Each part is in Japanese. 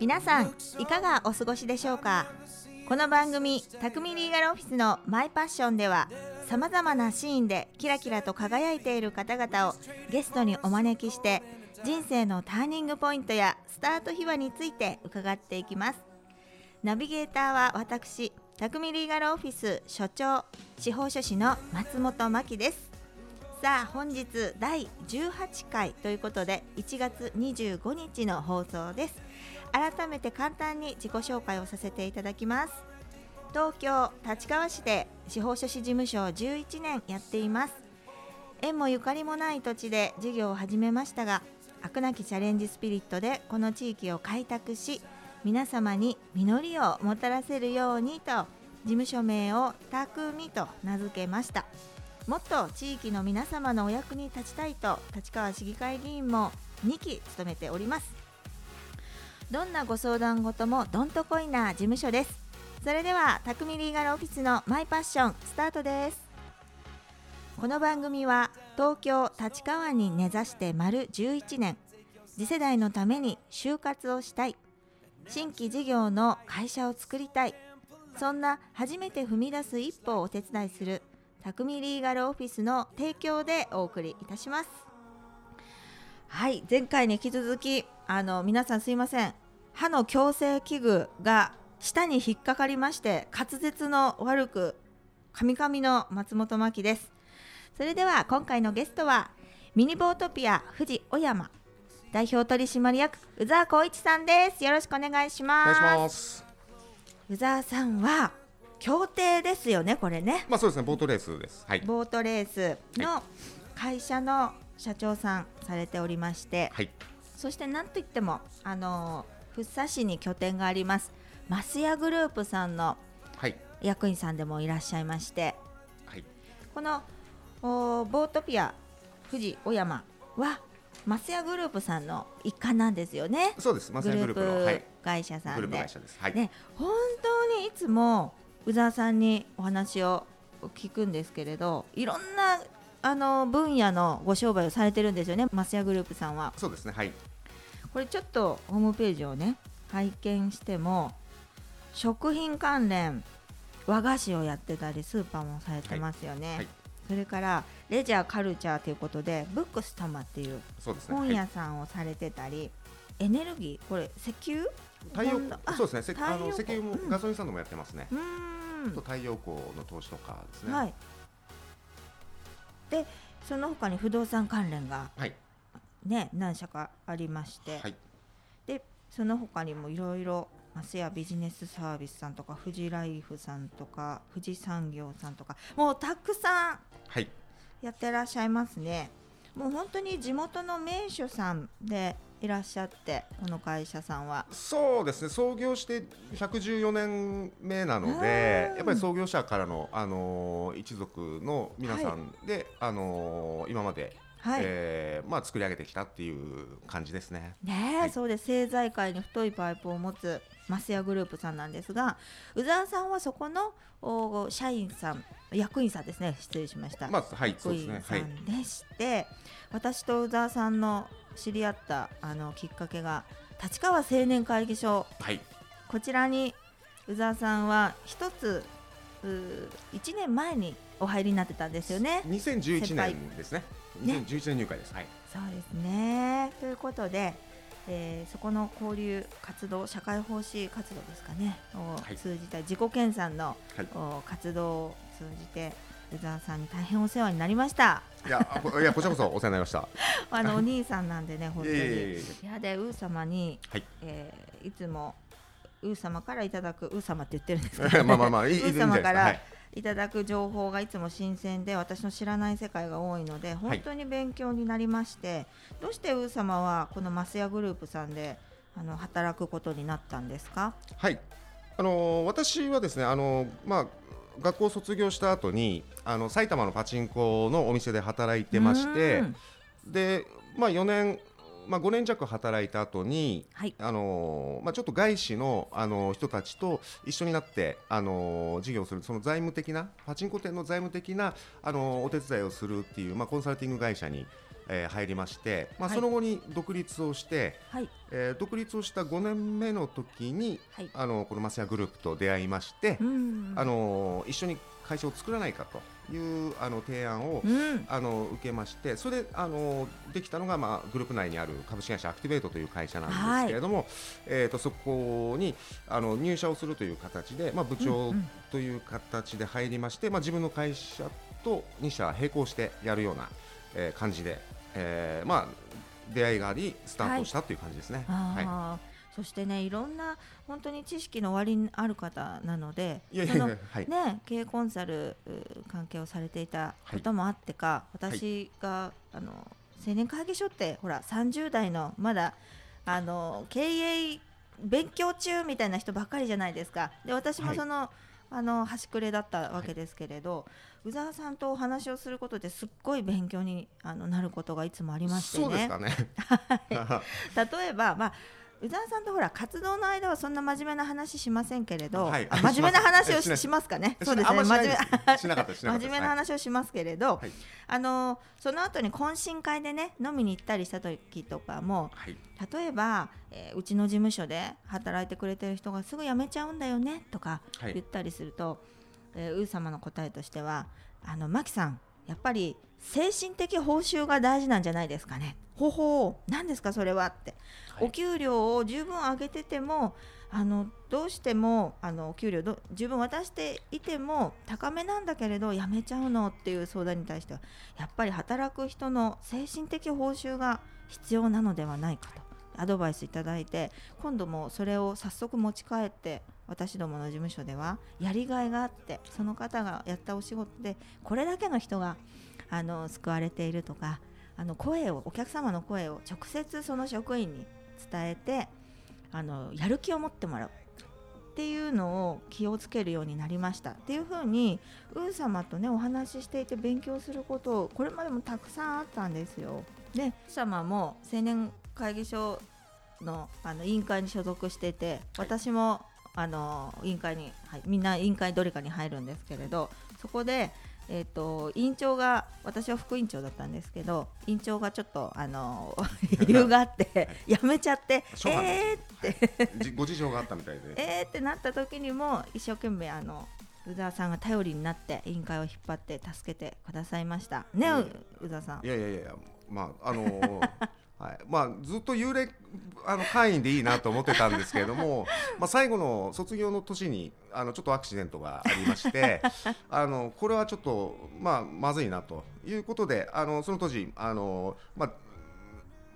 皆さんいかがお過ごしでしょうか？この番組「匠リーガルオフィスのマイパッション」ではさまざまなシーンでキラキラと輝いている方々をゲストにお招きして人生のターニングポイントやスタート秘話について伺っていきます。ナビゲーターは私匠リーガルオフィス所長司法書士の松本真希です。さあ本日第18回ということで1月25日の放送です。改めて簡単に自己紹介をさせていただきます。東京立川市で司法書士事務所を11年やっています。縁もゆかりもない土地で事業を始めましたが飽くなきチャレンジスピリットでこの地域を開拓し皆様に実りをもたらせるようにと事務所名を「匠」と名付けました。もっと地域の皆様のお役に立ちたいと立川市議会議員も2期務めております。どんなご相談事もどんとこいな事務所です。それでは匠リーガルオフィスのマイパッションスタートです。この番組は東京立川に根ざして丸11年。次世代のために就活をしたい。新規事業の会社を作りたい。そんな初めて踏み出す一歩をお手伝いする匠リーガルオフィスの提供でお送りいたしますはい前回に引き続きあの皆さんすいません歯の矯正器具が舌に引っかかりまして滑舌の悪くカミカミの松本真希ですそれでは今回のゲストはミニボートピア富士小山代表取締役宇沢光一さんですよろしくお願いします願いします。宇沢さんは協定ですよねこれねまあそうですね、ボートレースです。はい。ボートレースの会社の社長さんされておりまして、はい。そしてなんといってもあの福生市に拠点がありますマスヤグループさんのはい。役員さんでもいらっしゃいましてはい。このおボートピア富士小山はマスヤグループさんの一環なんですよねそうです。マスグルヤグループ。会社さグループんで会社です。はい。ね、本当にいつも宇沢さんにお話を聞くんですけれどいろんなあの分野のご商売をされてるんですよねマスヤグループさんはそうですね。はい。これちょっとホームページをね拝見しても食品関連和菓子をやってたりスーパーもされてますよね、はいはいそれからレジャーカルチャーということでブックスタマっていう。本はい屋さんをされてたり、エネルギーこれ石油？太陽そうですね。せあの石油もうんガソリンスタンドもやってますね。と太陽光の投資とかですね。はい。で、その他に不動産関連がはい。ね何社かありまして、はい。でその他にもいろいろマスヤビジネスサービスさんとか富士ライフさんとか富士産業さんとかもうたくさんはい。やってらっしゃいますね。もう本当に地元の名手さんでいらっしゃってこの会社さんは。そうですね。創業して114年目なのうんで、やっぱり創業者からのあのー一族の皆さんで、あのー今まで、はい。えーまあ作り上げてきたっていう感じですね。ねえ、はいそうです政財界に太いパイプを持つマスヤグループさんなんですが宇沢さんはそこのお社員さん役員さんですね失礼しました、まずはい、そう役員ですね。はい。さんでして、私と宇沢さんの知り合ったあのきっかけが立川青年会議所はい。こちらに宇沢さんは一つう1年前にお入りになってたんですよね。2011先輩年ですね。ね2011年入会です。はい。そうですね。ということで、えーそこの交流活動、社会奉仕活動ですかね、をはい通じた自己研鑽の、はいお活動を通じて、宇沢さんに大変お世話になりました。いや、いや、こちらこそお世話になりました。あのお兄さんなんでね、本当に。いやで、ウー様に、はいえーいつもウー様からいただく、ウー様って言ってるんですけど、まあまあまあ、いい、いいウー。様からはい。いただく情報がいつも新鮮で私の知らない世界が多いので本当に勉強になりまして、どうしてウー様はこのマスヤグループさんであの働くことになったんですか？はい。あのー私はですね、あのーまあ。学校を卒業した後にあの埼玉のパチンコのお店で働いてましてうん。で、まあ、4年、まあ、5年弱働いた後にはい。あのーまあ、ちょっと外資の、あのー人たちと一緒になって、あのー事業をするその財務的なパチンコ店の財務的な、あのーお手伝いをするっていう、まあ、コンサルティング会社に、えー入りまして、まあ、はい。その後に独立をして、はい。えー独立をした5年目の時にはい。あのこのマスヤグループと出会いまして、うん。あの一緒に会社を作らないかというあの提案を、うん。あの受けましてそれであのできたのが、まあ、グループ内にある株式会社アクティベートという会社なんですけれども、えー、とそこにあの入社をするという形で、まあ、部長うんうん。という形で入りまして、まあ、自分の会社と2社並行してやるような、えー感じで、えーまあ、出会いがありスタートしたという感じですね。はい。そしてねいろんな本当に知識の割にある方なのでいやはい。ね、経営コンサルう関係をされていたこともあってか、私が、あの青年会議所ってほら30代のまだあの経営勉強中みたいな人ばっかりじゃないですか。で私もはい。その,、あの端くれだったわけですけれど、宇沢さんとお話をすることですっごい勉強にあのなることがいつもありましてね。そうですかね。例えば、まあ、宇沢さんとほら活動の間はそんな真面目な話しませんけれど、はい。あ真面目な話をします。かね？しそうですね。真面目な話をしますけれど、はい。あのその後に懇親会でね飲みに行ったりした時とかもはい。例えば、えーうちの事務所で働いてくれてる人がすぐ辞めちゃうんだよねとかはい。言ったりすると、えーウー様の答えとしてはあのマキさんやっぱり精神的報酬が大事なんじゃないですかね。ほほう何ですかそれはって、はいお給料を十分上げててもあのどうしてもあのお給料ど十分渡していても高めなんだけれど辞めちゃうのっていう相談に対してはやっぱり働く人の精神的報酬が必要なのではないかとアドバイスいただいて今度もそれを早速持ち帰って私どもの事務所ではやりがいがあってその方がやったお仕事でこれだけの人があの救われているとかあの声をお客様の声を直接その職員に伝えてあのやる気を持ってもらうっていうのを気をつけるようになりましたっていうふうにウー様とねお話ししていて勉強することこれまでもたくさんあったんですよ。でウー様も青年会議所のあの委員会に所属してて私もあの委員会に、はい、みんな委員会どれかに入るんですけれどそこで、えー、と委員長が私は副委員長だったんですけど委員長がちょっとあの 理由があって辞めちゃってえーって。じご事情があったみたいで。えーってなった時にも一生懸命あの宇沢さんが頼りになって委員会を引っ張って助けてくださいました。ね、宇沢さん。いやいやいや、まああのー はい、まあずっと幽霊あの会員でいいなと思ってたんですけれども、まあ最後の卒業の年にあのちょっとアクシデントがありまして、あのこれはちょっとまあまずいなということで、あのその当時あのまあ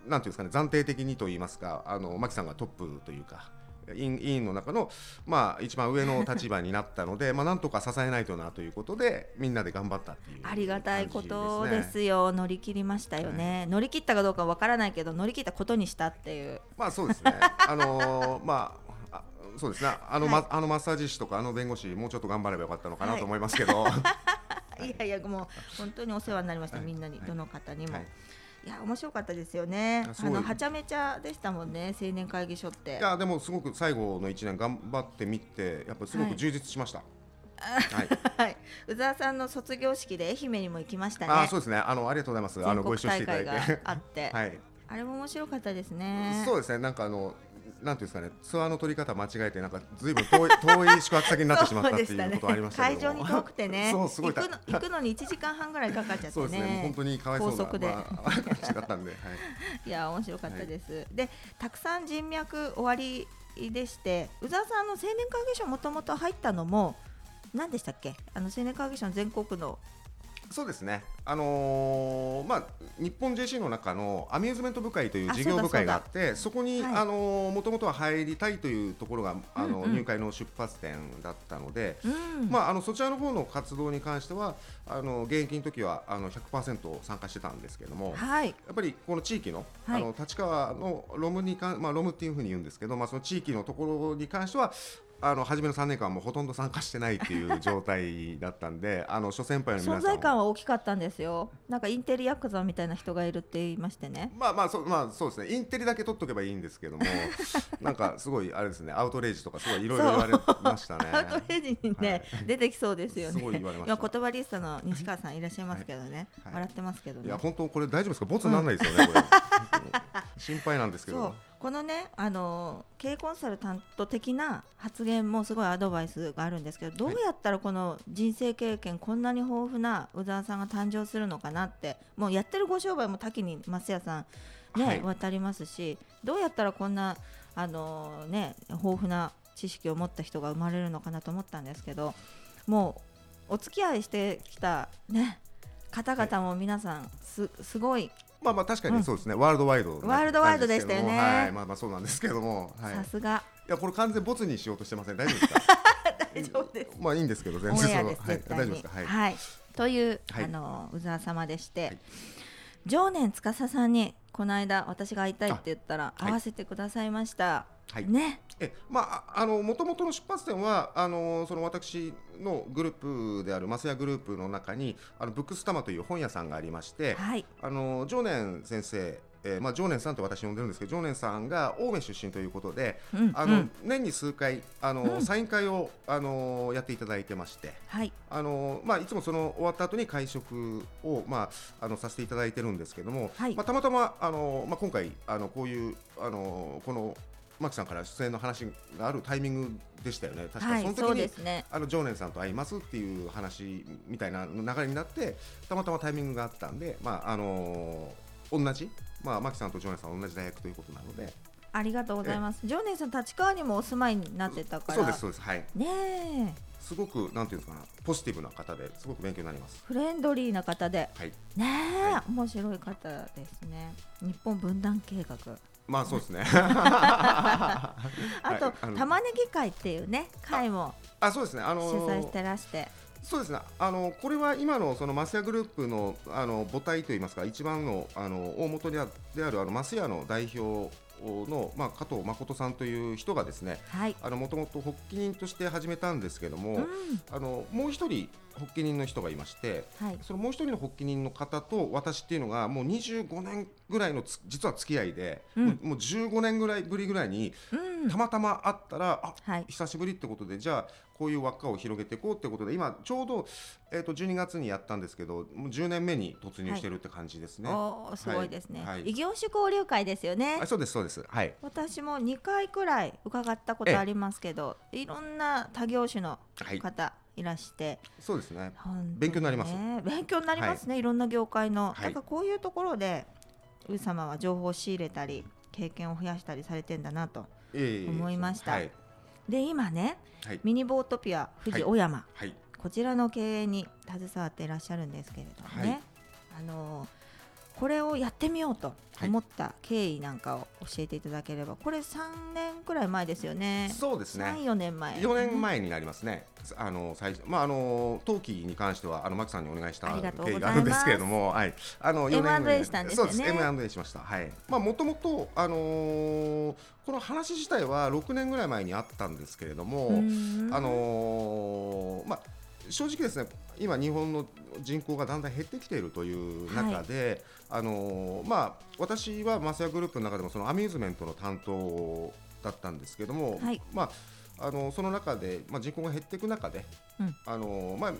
なんていうんですかね暫定的にと言いますか、あの牧さんがトップというか。委員の中の、まあ、一番上の立場になったので、まあ、なんとか支えないとなということでみんなで頑張ったっていうありがたいことですよ。乗り切りましたよね、乗り切ったかどうかわからないけど乗り切ったことにしたっていう。まあそうですね。あのーまああそうですね。あの、はい。まあのマッサージ師とかあの弁護士もうちょっと頑張ればよかったのかなと思いますけど。いやいやもう本当にお世話になりました、はい。みんなに、はい。どの方にも、はいい、や面白かったですよねあのはちゃめちゃでしたもんね青年会議所っていやでもすごく最後の一年頑張ってみてやっぱりすごく充実しました。はい。はい宇沢さんの卒業式で愛媛にも行きましたねあそうですね。あのありがとうございます。あのご一緒していただいて。あって、はい。あれも面白かったですねそうですね。なんかあの。なんていうんですかね、ツアーの取り方間違えて、なんかずいぶん遠い 遠い宿泊先になってしまったっていうことありましたけども。会場に遠くてね そうすごい行くの行くのに1時間半ぐらいかかっちゃってそうですね。本当にかわいそうな高速でまあ、ったんで、はい。いや面白かったです、でたくさん人脈終わりでして宇沢さんあの青年会議所もともと入ったのも何でしたっけ？あの青年会議所の全国のそうですね、あのーまあ、日本 JC の中のアミューズメント部会という事業部会があってそこに、もともとは入りたいというところがあの、うん。うん入会の出発点だったので、うん。まあ、あのそちらの方の活動に関してはあの現役の時はあの100%参加してたんですけども。はい。やっぱりこの地域の,、はい。あの立川のロムに関、まあ、ロムっていうふうに言うんですけど、まあ、その地域のところに関してはあの初めの3年間はもうほとんど参加してないっていう状態だったんで あの諸先輩の皆さん存在感は大きかったんですよ。なんかインテリヤクザみたいな人がいるって言いましてね。まあまあそうまあそうですね。インテリだけ取っとけばいいんですけども なんかすごいあれですねアウトレイジとかすごいいろいろ言われましたね。アウトレイジにね、出てきそうですよね。すごい言われました。今言葉リストの西川さんい。らっしゃいますけどね、はい。笑ってますけどね。いや本当これ大丈夫ですか？ボツにならないですよね、これ心配なんですけど。このねあの経営コンサルタント的な発言もすごいアドバイスがあるんですけどどうやったらこの人生経験こんなに豊富な宇沢さんが誕生するのかなってもうやってるご商売も多岐に増谷さんね、はい。渡りますしどうやったらこんなあのね豊富な知識を持った人が生まれるのかなと思ったんですけどもうお付き合いしてきたね方々も皆さんすすごいまあまあ確かにそうですね、ワールドワイドなワールドワイドでしたよね。はい。まあまあそうなんですけども、はい、いさすが。やこれ完全ボツにしようとしてません？大丈夫ですか？大丈夫です。まあいいんですけど全然。そのはい。大丈夫ですか？はい、はい、という、はい。あの宇沢様でして、はい。常年司さんにこの間私が会いたいって言ったら会わせてくださいました、はい。ね。えまああの元々の出発点はあのその私のグループであるマスヤグループの中にあのブックスタマという本屋さんがありまして、はい。あの常年先生、えーまあ常年さんと私呼んでるんですけど常年さんが青梅出身ということで、うんあの、うん。年に数回あの、うん。サイン会をあのやっていただいてまして。はい。あのまあ、いつもその終わった後に会食を、まあ、あのさせていただいてるんですけども、はい。まあ、たまたまあの、まあ、今回あのこういうあのこのマキさんから出演の話があるタイミングでしたよね、確かその時に、はいそうですね。あの常年さんと会いますっていう話みたいな流れになってたまたまタイミングがあったんで、まああの同じ、まあ、マキさんと常年さんは同じ大学ということなので。ありがとうございます。常年さん立川にもお住まいになってたから。そうですそうです。はい。ねえ。すごくなんていうんですかなポジティブな方ですごく勉強になります。フレンドリーな方で。はい。ねえ、は面白い方ですね。日本分断計画まあそうですね。あと、はい玉ねぎ会っていうね会もあそうですね。あの主催してらしてそうですね。あのこれは今のそのマスヤグループのあの母体といいますか一番のあの大元であであるあのマスヤの代表のまあ加藤誠さんという人がですね。はいあのもともと発起人として始めたんですけども、うんあのもう一人発起人の人がいまして、はい。そのもう一人の発起人の方と私っていうのがもう25年ぐらいのつ実は付き合いで、うん。もうもう15年ぐらいぶりぐらいにうん。たまたま会ったら、あはい。久しぶりってことでじゃあこういう輪っかを広げていこうってことで今ちょうど、えー、と12月にやったんですけどもう10年目に突入してるって感じですね。おーすごいですね、はい。異業種交流会ですよね。あそうですそうです。はい。私も2回くらい伺ったことありますけどいろんな他業種のはい。方いらして、そうですね。ね。勉強になります。勉強になりますね、い、ろんな業界の、はい。だからこういうところでウー様は情報を仕入れたり経験を増やしたりされてんだなとええ思いましたはい。で今ねはい。ミニボートピア富士小山、はい。こちらの経営に携わっていらっしゃるんですけれどもね、はい。あのこれをやってみようと思った経緯なんかを教えていただければ、これ3年くらい前ですよね。そうですね3、4年前。4年前になりますね。あの最初まああの登記に関してはあのマキさんにお願いした経緯があるんですけれども、はい、あの4年前 M&A したんですよねそうです M&A しました。はい。まあもともとあのーこの話自体は6年ぐらい前にあったんですけれども、あのーまあ正直ですね今日本の人口がだんだん減ってきているという中で、あのーまあ私はマスヤグループの中でもそのアミューズメントの担当だったんですけども、はい。まああのその中で、まあ、人口が減っていく中で、うん。あのまあ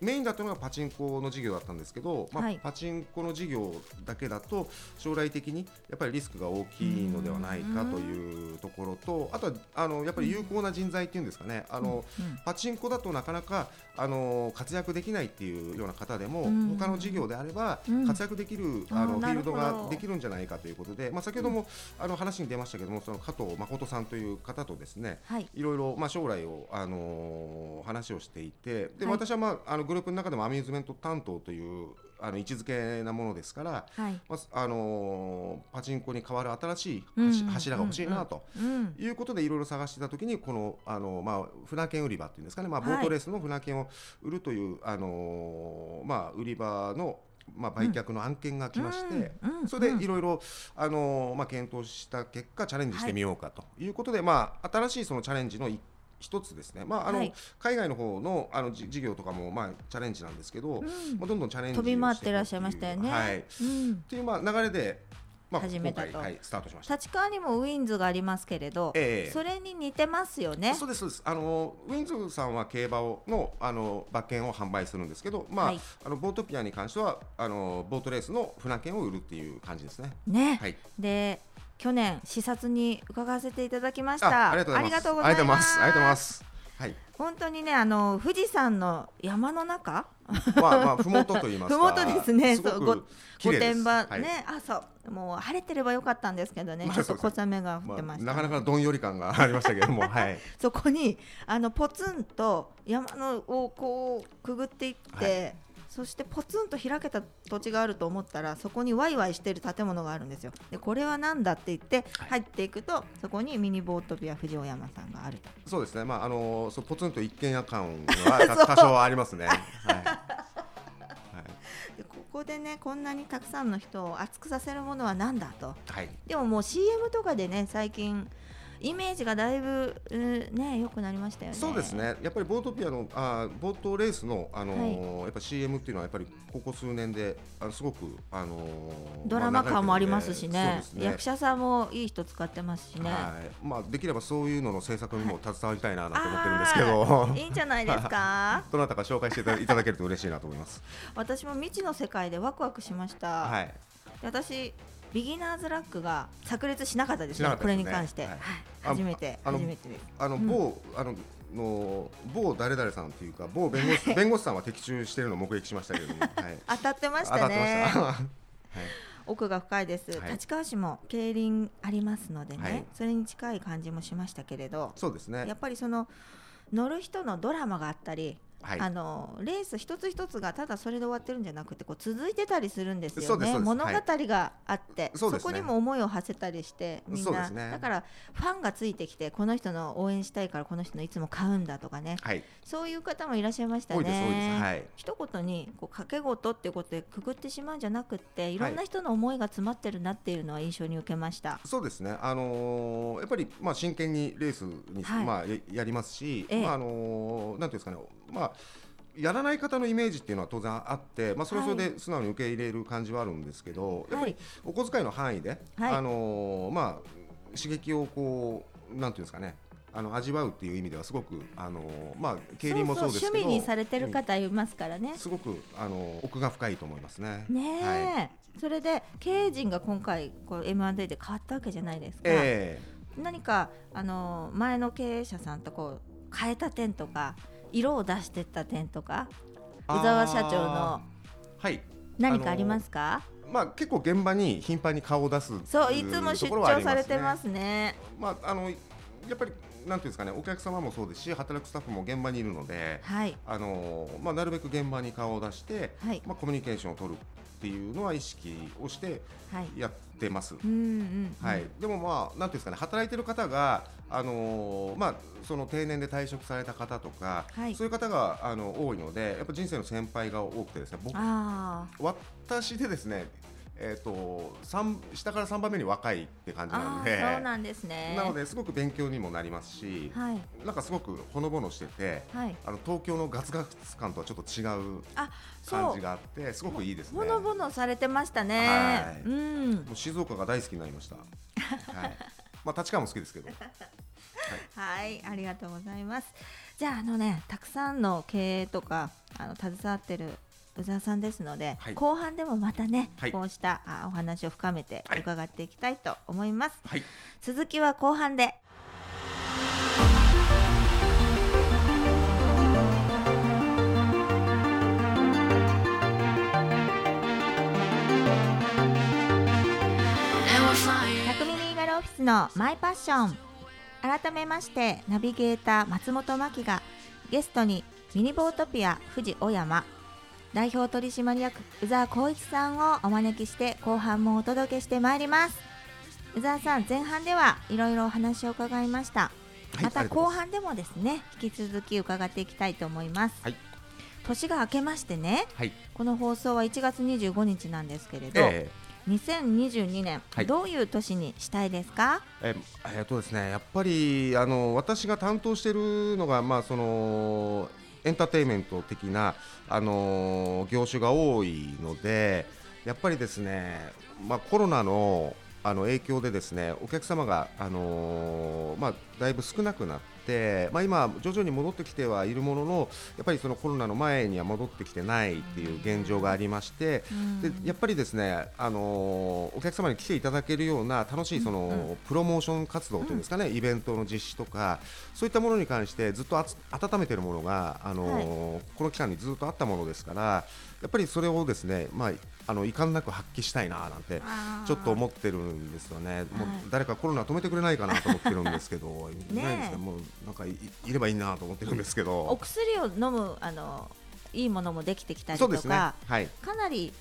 メインだったのがパチンコの事業だったんですけど、まあはい。パチンコの事業だけだと将来的にやっぱりリスクが大きいのではないかというところとあとはあのやっぱり有効な人材っていうんですかね、あのうんパチンコだとなかなかあの活躍できないっていうような方でも、うん。他の事業であればうん。活躍できる、あのフィールドができるんじゃないかということで、まあ、先ほども、あの話に出ましたけどもその加藤誠さんという方とですねはい。いろいろ、まあ、将来を、あのー話をしていてで、はい。私は、まあ、あのグループの中でもアミューズメント担当というあの位置づけなものですから、はい。まああのーパチンコに代わる新しいうん柱柱が欲しいなと。うん。いうことでいろいろ探してた時にこのあの、まあ、船券売り場っていうんですかね、まあ、はいボートレースの船券を売るという、あのーまあ、売り場の、まあ、売却の案件が来まして、うんうんそれでいろいろ、あのーまあ、検討した結果チャレンジしてみようかということで、まあ、新しいそのチャレンジの一一つですね、まああの、はい海外の方のあのじ事業とかもまあチャレンジなんですけど、うんまあどんどんチャレンジを飛び回っしてらっしゃいましたよね。はい、っうん。ていうまあ流れで、まあ始めたとはいスタートしました。立川にもウィンズがありますけれど、ええそれに似てますよね。そうですそうです。あのウィンズさんは競馬をのあの馬券を販売するんですけど、まあ、はいあのボートピアに関してはあのボートレースの船券を売るっていう感じですね。ね。はい。で去年視察に伺わせていただきましあた。ありがとうございます。ありがとうございます。ありがとうございます。はい。本当にねあの富士山の山の中？まあまあふもとと言いますか。ふもとですねそうご御殿場はいね、あそうもう晴れてればよかったんですけどね、まあちょっと小雨が降まあってました、なかなかどんより感がありましたけども、はい。そこにあのポツンと山のをこうくぐっていって、はそしてポツンと開けた土地があると思ったらそこにワイワイしてる建物があるんですよでこれは何だって言ってはい入っていくと、そこにミニボートビア藤尾山さんがあるとそうですね。まああのそうポツンと一軒家感はた多少はありますね。はい。でここでねこんなにたくさんの人を熱くさせるものは何だとはい。でももう CM とかでね最近イメージがだいぶうね良くなりましたよね。そうですね。やっぱりボートピアのあーボートレースのあのーやっぱ CM っていうのはやっぱりここ数年であのすごくあのードラマ感もありますしまね。あ流れてるんで。そうですね。役者さんもいい人使ってますしね、はい。まあできればそういうのの制作にも携わりたいななんて思ってるんですけど、あ ーいいんじゃないですか？どなたか紹介していただけると嬉しいなと思います。私も未知の世界でワクワクしました、はい。で私ビギナーズラックが炸裂しなかったですねすね。れに関して、はい。初めて初めてです。あのうん。某、あのの某誰々さんっていうか某弁護士 弁護士さんは的中してるのを目撃しましたけれども、はい。当たってまし当たねした。はい。奥が深いです、はい。立川市も競輪ありますのでね、はい。それに近い感じもしましたけれど。そうですね。やっ。ぱりその乗る人のドラマがあったり、はい。あのレース一つ一つがただそれで終わってるんじゃなくてこう続いてたりするんですよね。物語はいがあって、そうですね。こにも思いを馳せたりしてみんな、ね。だからファンがついてきてこの人の応援したいからこの人のいつも買うんだとかね。はい。そういう方もいらっしゃいましたね。一言にこう掛け事っていうことでくくってしまうんじゃなくっていろんな人の思いが詰まってるなっていうのは印象に受けました。そうですね、あのーやっぱり、まあ、真剣にレースに、はい。まあ、ややりますし、ええ。まああのーなんていうんですかね、まあ、やらない方のイメージっていうのは当然あって、まあ、それはそれで素直に受け入れる感じはあるんですけど、やっぱりお小遣いの範囲で、はい。あのーまあ、刺激をこう、なんていうんですかね、あの味わうっていう意味ではすごく、あのーまあ、競輪もそうですけど趣味にされてる方いますからね。すごく、あの奥が深いと思いますね。ねえ、はい。それで経営陣が今回こう M&A で変わったわけじゃないですか。え何かあの前の経営者さんとこう変えた点とか色を出してった点とかえ宇沢社長の何かありますか？まあ、結構現場に頻繁に顔を出すそういつも出張されてますね。まあ、あのやっぱりなんていうんですかねお客様もそうですし働くスタッフも現場にいるのではいあの、まあ、なるべく現場に顔を出して、はいまあ、コミュニケーションを取るっていうのは意識をしてはい。やってます。うんうんうん。はい、でもまあなんていうんですかね働いてる方があのまあその定年で退職された方とか、はいそういう方があの多いのでやっぱ人生の先輩が多くてですね僕あ私でですねえっ、と三下から三番目に若いって感じあなんでそうなんですね。なのですごく勉強にもなりますし、はいなんかすごくほのぼのしてて、はい。あの東京のガツガツ感とはちょっっと違う感じ。があって、すごくいいですね。ほのぼのされてましたねはい。うん。もう静岡が大好きになりました。はい。まあ立川も好きですけど。はい、ありがとうございます。じゃああのね、たくさんの経営とかあの携わってる宇沢さんですので、はい後半でもまたね、はいこうしたあお話を深めてはい伺っていきたいと思います。はい。続きは後半で。匠リーガルオフィスのマイパッション改めましてナビゲーター松本真希がゲストにミニボートピア富士小山代表取締役宇沢光一さんをお招きして後半もお届けしてまいります。宇沢さん前半ではいろいろお話を伺いました、はいまた後半でもですね引き続き伺っていきたいと思います、はい。年が明けましてねはい。この放送は1月25日なんですけれど、え2022年、はい。どういう年にしたいですか？ええっとですねやっぱりあの私が担当しているのがまあそのエンターテインメント的なあの業種が多いのでやっぱりですねまあコロナのあの影響でですねお客様があのまあだいぶ少なくなってまあ今徐々に戻ってきてはいるもののやっぱりそのコロナの前には戻ってきてないっていう現状がありましてでやっぱりですね、あのーお客様に来ていただけるような楽しいその、プロモーション活動というんですかね、イベントの実施とかそういったものに関してずっと温めているものが、あのーこの期間にずっとあったものですからやっぱりそれをですね、まあ、あの遺憾なく発揮したいななんてちょっと思ってるんですよね、もうはい。誰かコロナ止めてくれないかなと思ってるんですけど、い ねえ。ないですね、もうなんかいいればいいなと思ってるんですけおど、薬を飲むあのいいものもできてきたりとそうですね、か、はい、かなり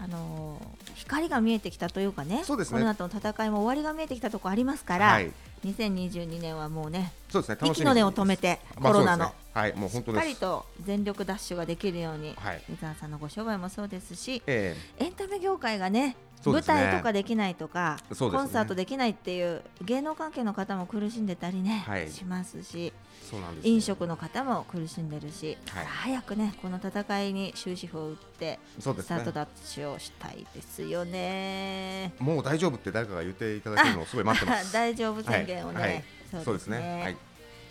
あの光が見えてきたというかねそうですね。コロナとの戦いも終わりが見えてきたところありますから、はい、2022年はもうねそうですね、息の根を止めてまあコロナの、はい、もう本当しっ。かりと全力ダッシュができるように、はい、伊沢さんのご商売もそうですしえ。エンタメ業界がね舞台とかできないとか、ねコンサートできないっていう芸能関係の方も苦しんでたりね、はいしますしえそうなんですよ。飲食の方も苦しんでるし、はい早くねこの戦いに終止符を打って。スタートダッシュをしたいですよね。もう大丈夫って誰かが言っていただけるのをすごい待ってます。大丈夫宣言をね、はいはいそそうですね。はい。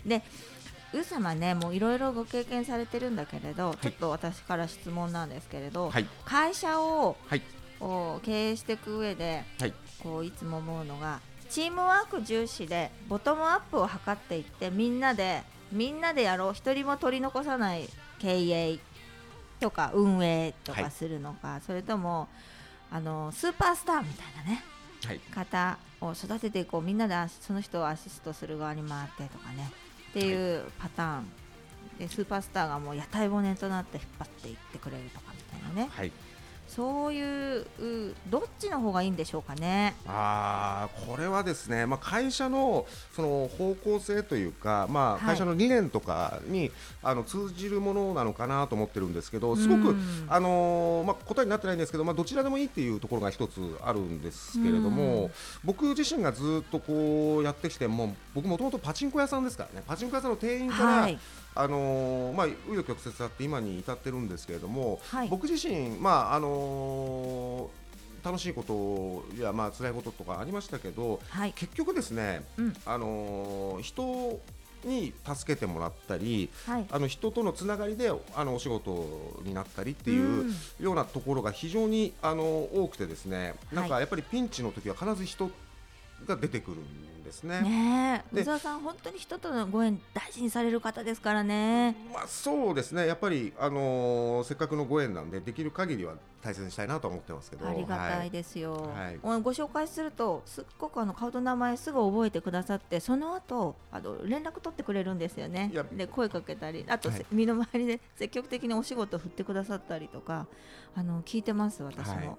で、ウー様ね、もういろいろご経験されてるんだけれど、ちょっと私から質問なんですけれど、はい。会社をはい。こう経営していく上で、はい。こういつも思うのが、チームワーク重視でボトムアップを図っていって、みんなでみんなでやろう、一人も取り残さない経営とか運営とかするのか、それともあのスーパースターみたいなね。はい。方を育てていこうみんなでその人をアシストする側に回ってとかねっていうパターン、でスーパースターがもう屋台骨となって引っ張っていってくれるとかみたいなねはい。そういううどっちの方がいいんでしょうかね。ああ、これはですね、まあ会社のその方向性というか、まあはい。会社の理念とかにあの通じるものなのかなと思ってるんですけど、すごくうんあのーまあ答えになってないんですけど、まあどちらでもいいっていうところが一つあるんですけれども、僕自身がずっとこうやってきてもう僕もともとパチンコ屋さんですからね、パチンコ屋さんの店員から、はいあのーまあ紆余曲折あって今に至ってるんですけれども、はい。僕自身まああのー楽しいことやまあ辛いこととかありましたけど、はい。結局ですね、うん。あのー人に助けてもらったり、はい。あの人とのつながりであのお仕事になったりっていううん。ようなところが非常にあの多くてですね、なんかやっぱりピンチの時は必ず人が出てくるんですね。でねえさん本当に人とのご縁大事にされる方ですからね。まあそうですね。やっぱりあのーせっかくのご縁なんでできる限りは大切にしたいなと思ってますけど。ありがたはいですよ、はい。おご紹介するとすっごくあの顔と名前すぐ覚えてくださってその後あの連絡取ってくれるんですよね。で声かけたりあと、はい。せ身の回りで積極的にお仕事振ってくださったりとかあの聞いてます私も、はい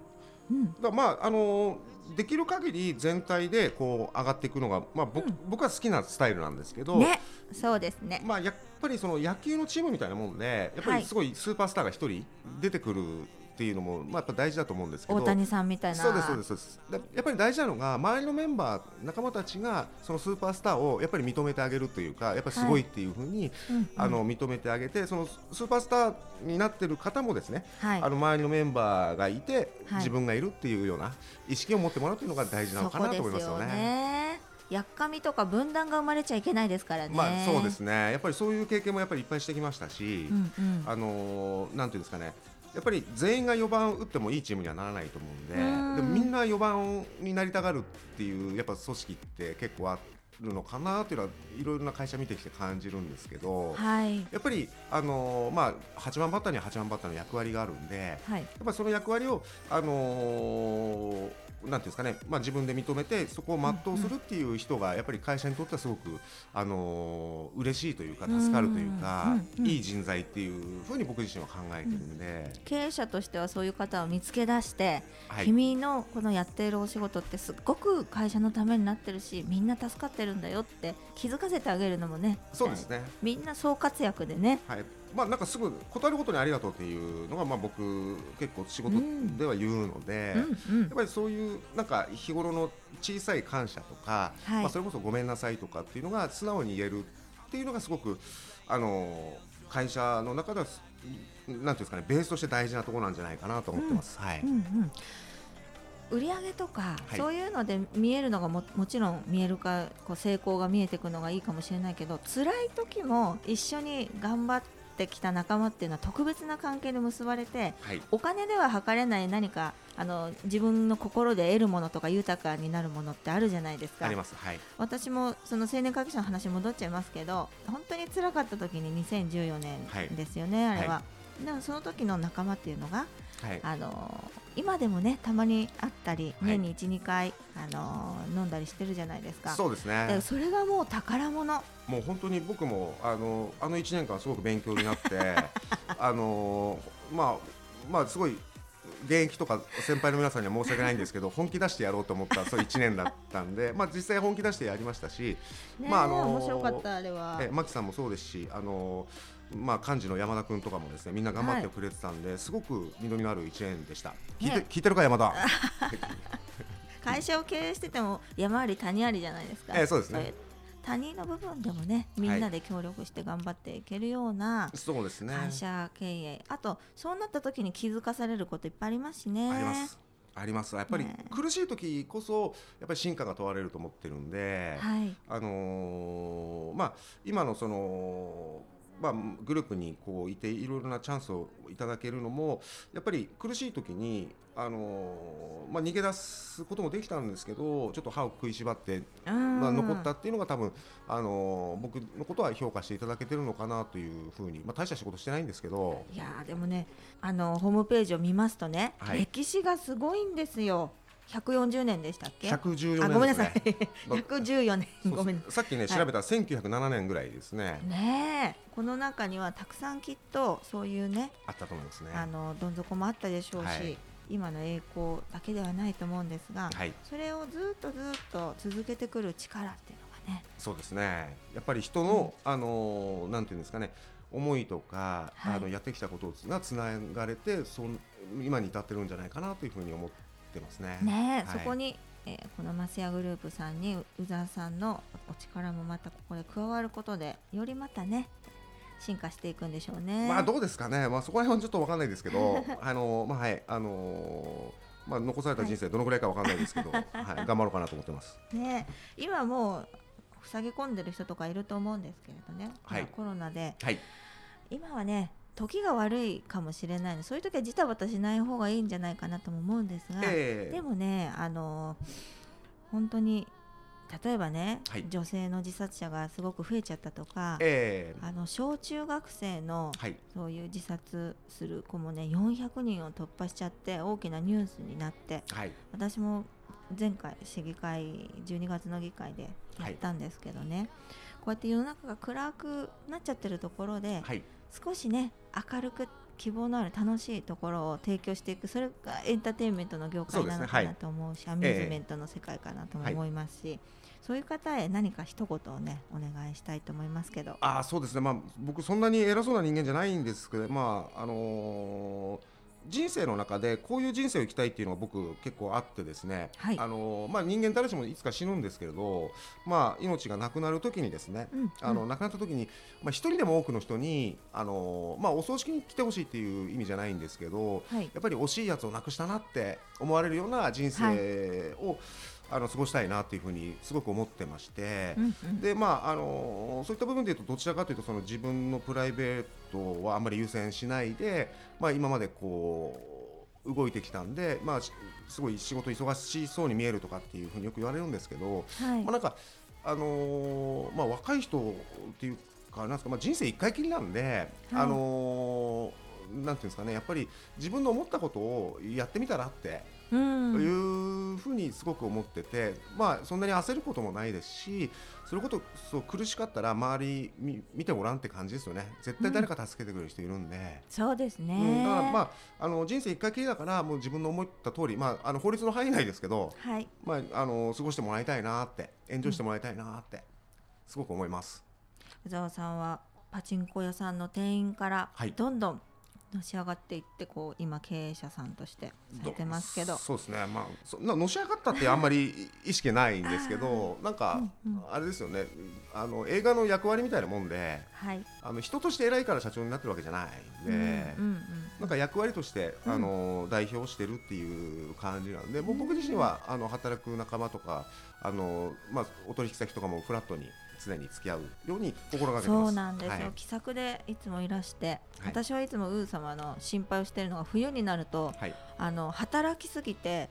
うん。だまああのーできる限り全体でこう上がっていくのがまあ僕,、うん。僕は好きなスタイルなんですけど。ね。そうですね。まあ、やっぱりその野球のチームみたいなもんでやっぱはい。りすごいスーパースターが一人出てくるっていうのも、まあ、やっぱ大事だと思うんですけど。大谷さんみたいな。そうですそうですそうです。でやっぱり大事なのが周りのメンバー仲間たちがそのスーパースターをやっぱり認めてあげるというかやっぱりすごいっていうふうに、あの認めてあげてそのスーパースターになってる方もですね、はい。あの周りのメンバーがいて、はい。自分がいるっていうような意識を持ってもらうというのが大事なのかなと思いますよね。ね。やっかみとか分断が生まれちゃいけないですからね。まあそうですね。やっぱりそういう経験もやっぱりいっぱいしてきましたし、うんうん。あのーなんていうんですかねやっぱり全員が4番打ってもいいチームにはならないと思うんでうん。でもみんな4番になりたがるっていうやっぱ組織って結構あるのかなっていうのはいろいろな会社見てきて感じるんですけど、はい。やっぱり、あのーまあ、8番バッターには8番バッターの役割があるんではい。やっぱりその役割を、あのーなんていうんですかね、まあ、自分で認めてそこを全うするっていう人がやっぱり会社にとってはすごく、あのー嬉しいというか助かるというか、いい人材っていうふうに僕自身は考えてるんで、経営者としてはそういう方を見つけ出して、はい。君のこのやっているお仕事ってすっごく会社のためになってるしみんな助かってってるんだよって気づかせてあげるのもねそうですね、みんな総活躍でね。はいまあ、なんかすぐ断ることにありがとうっていうのが、まあ、僕結構仕事では言うので、うんうん。やっぱりそういうなんか日頃の小さい感謝とか、はい。まあ、それこそごめんなさいとかっていうのが素直に言えるっていうのがすごくあの会社の中ではすなんていうんですかねベースとして大事なところなんじゃないかなと思ってます。はい。うんうん。売り上げとか、はい。そういうので見えるのがももちろん見えるかこう成功が見えてくるのがいいかもしれないけど辛い時も一緒に頑張ってきた仲間っていうのは特別な関係で結ばれてはいお金では測れない何かあの自分の心で得るものとか豊かになるものってあるじゃないですかあります。はい。私もその青年会議所の話戻っちゃいますけど本当に辛かった時に2014はい年ですよね、あれは、はでもその時の仲間っていうのがはい。あの今でもねたまに会ったり、はい。年に12回あの飲んだりしてるじゃないですか。そうですだからね。それがもう宝物。もう本当に僕もあのあの1年間すごく勉強になって あのまあまあすごい現役とか先輩の皆さんには申し訳ないんですけど本気出してやろうと思ったそう1年だったんで、まあ、実際本気出してやりましたし、ね、まああの面白かったあれは。え牧さんもそうですしあのまあ、幹事の山田君とかもですねみんな頑張ってくれてたんで、すごく実りのある1年でした。聞いて,、ね聞いてるか山田？会社を経営してても山あり谷ありじゃないですか、ええそうですね。れ谷の部分でもねみんなで協力して頑張っていけるようなそうですね。会社経営、あとそうなった時に気づかされることいっぱいありますしね。あります。あります。やっぱりね。苦しい時こそやっぱり進化が問われると思ってるんで、はい。あのーまあ、今のその、まあ、グループにこういていろいろなチャンスをいただけるのもやっぱり苦しい時に、あのーまあ、逃げ出すこともできたんですけどちょっと歯を食いしばって、まあ、残ったっていうのが多分、あのー僕のことは評価していただけてるのかなというふうに、まあ、大した仕事してないんですけど。いやーでもねあのホームページを見ますとね、はい。歴史がすごいんですよ140年でしたっけ？114あごめんなさい。ね。114年。ごめんさっきね調べたら1907年ぐらいですね、ねえ。この中にはたくさんきっとそういうねあったと思いますね。あのどん底もあったでしょうし、はい。今の栄光だけではないと思うんですが、はい、それをずっとずっと続けてくる力っていうのがね。そうですね。やっぱり人の、あのーなんていうんですかね、思いとか、はい。あのやってきたことがつながれて、そん今に至ってるんじゃないかなというふうに思ってますね。ねえ、はいそこに、えーこのマスヤグループさんに宇沢さんのお力もまたここで加わることでよりまたね進化していくんでしょうね。まあどうですかね。まあそこら辺はちょっとわかんないですけど、あのーまあはい、あのーまあ残された人生どのぐらいかわかんないですけど、はい、頑張ろうかなと思ってます。ねえ今もう塞ぎ込んでる人とかいると思うんですけれどね、はいまあコロナではい、今はね時が悪いかもしれないそういう時はジタバタしない方がいいんじゃないかなとも思うんですが、ええ。でもねあの本当に例えばね、はい。女性の自殺者がすごく増えちゃったとか、ええ。あの小中学生のはい、そういう自殺する子もね400人を突破しちゃって大きなニュースになってはい、私も前回市議会12月の議会でやったんですけどね、こうやって世の中が暗くなっちゃってるところで、はい、少しね明るく希望のある楽しいところを提供していくそれがエンターテインメントの業界なのかなと思うしアミューズメントの世界かなとも思いますし、そういう方へ何か一言をねお願いしたいと思いますけど。あーそうですね、まあ、僕、そんなに偉そうな人間じゃないんですけど、まああのー人生の中でこういう人生を生きたいっていうのが僕結構あってですね、はい。あのーまあ、人間誰しもいつか死ぬんですけれど、まあ、命がなくなる時にですね、うんあの亡くなった時に、まあ、一人でも多くの人に、あのーまあ、お葬式に来てほしいっていう意味じゃないんですけどはい。やっぱり惜しいやつをなくしたなって思われるような人生を、あの過ごしたいなっていうふうにすごく思ってまして。うんうんでまああのそういった部分でいうとどちらかというとその自分のプライベートはあんまり優先しないで、まあ、今までこう動いてきたんで、まあ、しすごい仕事忙しそうに見えるとかっていうふうによく言われるんですけど、はいまあ、なんか、あのーまあ、若い人っていうかなんですか、まあ、人生一回きりなんで、はいあのーなんていうんですかねやっぱり自分の思ったことをやってみたらってというふうにすごく思ってて、まあそんなに焦ることもないですしそれことそう苦しかったら周りみ見てごらんって感じですよね。絶対誰か助けてくれる人いるんで、うん、そうですね、うん、だからまああの人生一回きりだからもう自分の思った通りまああの法律の範囲内ですけど、はい、まああの過ごしてもらいたいなってエンジョイしてもらいたいなって、すごく思います。宇沢さんはパチンコ屋さんの店員からどんどんのし上がっていってこう今経営者さんとしてされてますけど。そうですね。まあそなのし上がったってあんまり意識ないんですけどなんか、あれですよね。あの映画の役割みたいなもんで、はい、あの人として偉いから社長になってるわけじゃないんで、なんか役割としてあの、代表してるっていう感じなんで、もう僕自身はあの働く仲間とかあの、まあ、お取引先とかもフラットに常に付き合うように心がけてそうなんですよ、はい、気さくでいつもいらして、はい、私はいつもウー様の心配をしているのが冬になると、はい、あの働きすぎて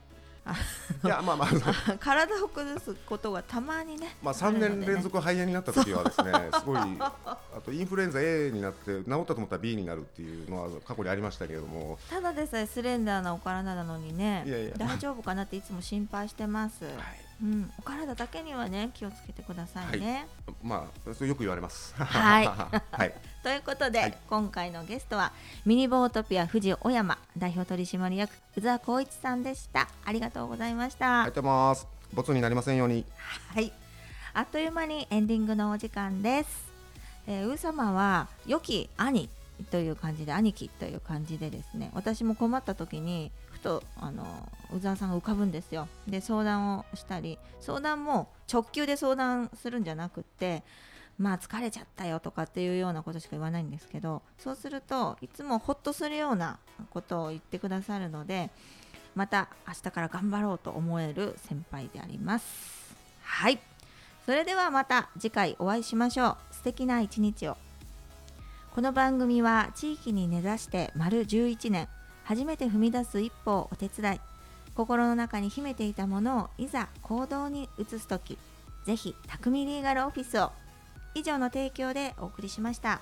いやまあまあ 体を崩すことがたまにねまあ3年連続肺炎になった時はですねすごいあとインフルエンザ A になって治ったと思ったら B になるっていうのは過去にありましたけれども。ただでさえスレンダーなお体なのにね大丈夫かなっていつも心配してます、はいうん、お体だけにはね気をつけてくださいね。はい、まあそれよく言われます。はい。はい。ということで、はい、今回のゲストはミニボートピア富士小山代表取締役宇沢光一さんでした。ありがとうございました。ありがとうございます。ボツになりませんように。はい。あっという間にエンディングのお時間です。えー、ウー様は良き兄という感じで兄貴という感じでですね私も困った時にふとあの宇沢さんが浮かぶんですよ。で相談をしたり相談も直球で相談するんじゃなくってまあ疲れちゃったよとかっていうようなことしか言わないんですけどそうするといつもほっとするようなことを言ってくださるのでまた明日から頑張ろうと思える先輩であります。はい。それではまた次回お会いしましょう。素敵な一日を。この番組は地域に根ざして丸11年初めて踏み出す一歩をお手伝い心の中に秘めていたものをいざ行動に移す時ぜひ匠リーガルオフィスを以上の提供でお送りしました。